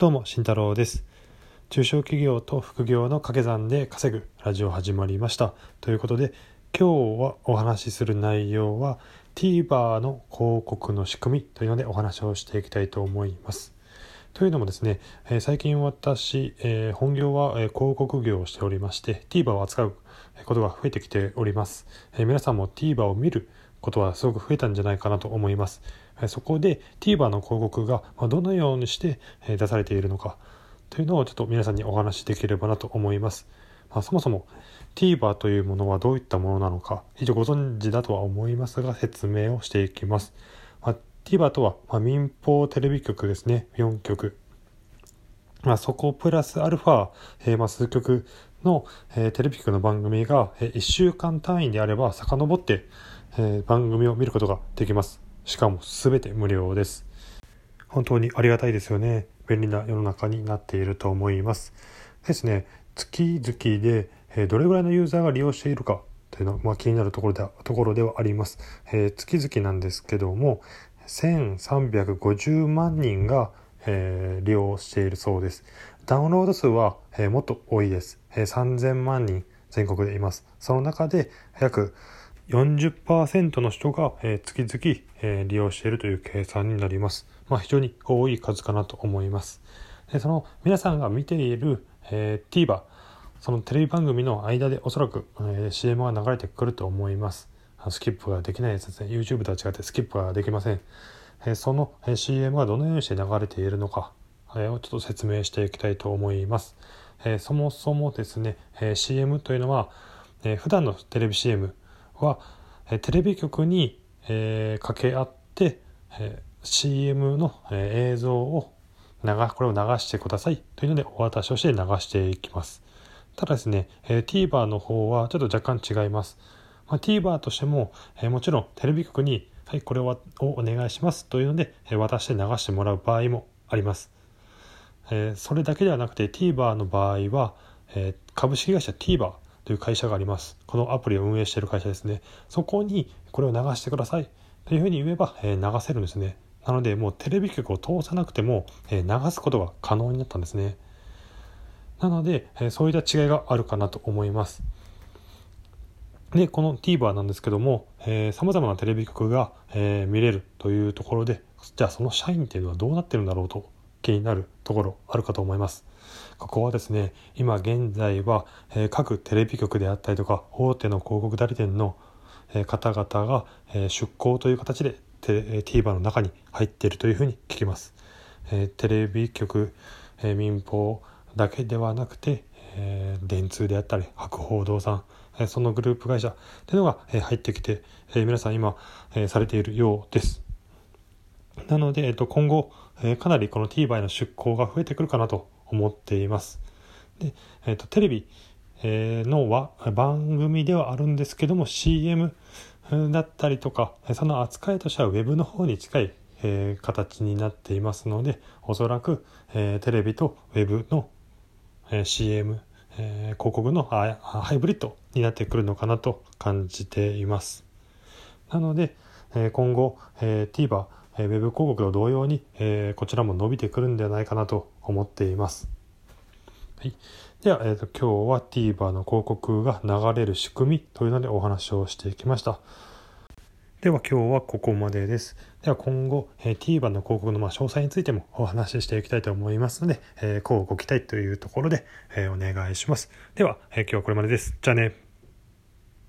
どうも慎太郎です。中小企業と副業の掛け算で稼ぐラジオ始まりました。ということで今日はお話しする内容は TVer の広告の仕組みというのでお話をしていきたいと思います。というのもですね、えー、最近私、えー、本業は、え、広告業をしておりまして TVer を扱うことが増えてきております、え皆さんも TVer を見ることはすごく増えたんじゃないかなと思います。そこで TVer の広告がどのようにして出されているのかというのをちょっと皆さんにお話しできればなと思います。まあ、そもそも TVer というものはどういったものなのか一応ご存知だとは思いますが説明をしていきます。まあ、TVer とは、民放テレビ局ですね4局。まあ、そこプラスアルファ、えー、まあ数曲の、テレビ局の番組が、えー、1週間単位であれば遡って、えー、番組を見ることができます。しかも全て無料です。本当にありがたいですよね。便利な世の中になっていると思います。ですね、月々で、え、どれぐらいのユーザーが利用しているかというのは、まあ、気になるところでところではあります。えー、月々なんですけども、1350万人が、えー、利用しているそうです。ダウンロード数は、えー、もっと多いです、えー。3000万人全国でいます。その中で約40%の人が、えー、月々、えー、利用しているという計算になります。まあ、非常に多い数かなと思います。でその皆さんが見ている、えー、TVer、そのテレビ番組の間でおそらく、えー、CM が流れてくると思います。スキップができないやつですね。YouTube とは違ってスキップができません。えー、その、えー、CM がどのようにして流れているのか、えー、をちょっと説明していきたいと思います。えー、そもそもですね、えー、CM というのは、えー、普段のテレビ CM は、えテレビ局に、え、掛け合って、え、CM の、え、映像を流これを流してくださいというのでお渡しをして流していきます。ただですね、え、TVer の方はちょっと若干違います。まあ、TVer としても、え、もちろんテレビ局に、はい、これをお願いしますというので、え、渡して流してもらう場合もあります。え、それだけではなくて TVer の場合は、え、株式会社 TVer という会社があります。このアプリを運営している会社ですね。そこにこれを流してくださいというふうに言えば、えー、流せるんですね。なのでもうテレビ局を通さなくても、えー、流すことが可能になったんですね。なので、えー、そういった違いがあるかなと思います。で、この TVer なんですけども、えー、様々なテレビ局が、えー、見れるというところで、じゃあその社員っていうのはどうなってるんだろうと気になるところあるかと思います。ここはですね、今現在は、えー、各テレビ局であったりとか、大手の広告代理店の、えー、方々が、えー、出向という形でテ TVer の中に入っているというふうに聞きます。えテレビ局、え民放だけではなくて、え電通であったり、博報堂さん、えそのグループ会社というのが、え入ってきて、え皆さん今、えされているようです。なので、えっと、今後、えかなりこの TVer への出向が増えてくるかなと思っています。で、えーと、テレビ、えー、のは番組ではあるんですけども CM だったりとかその扱いとしては Web の方に近い、えー、形になっていますのでおそらく、えー、テレビと Web の、えー、CM、え、広告のハイブリッドになってくるのかなと感じています。なので、え、今後、えー、TVer えー、ウェブ広告と同様に、えー、こちらも伸びてくるんではないかなと思っています。はい、では、えーと、今日は TVer の広告が流れる仕組みというのでお話をしていきました。では今日はここまでです。では今後、えー、TVer の広告のま詳細についてもお話ししていきたいと思いますので、えー、こうご期待というところで、えー、お願いします。では、えー、今日はこれまでです。じゃあね。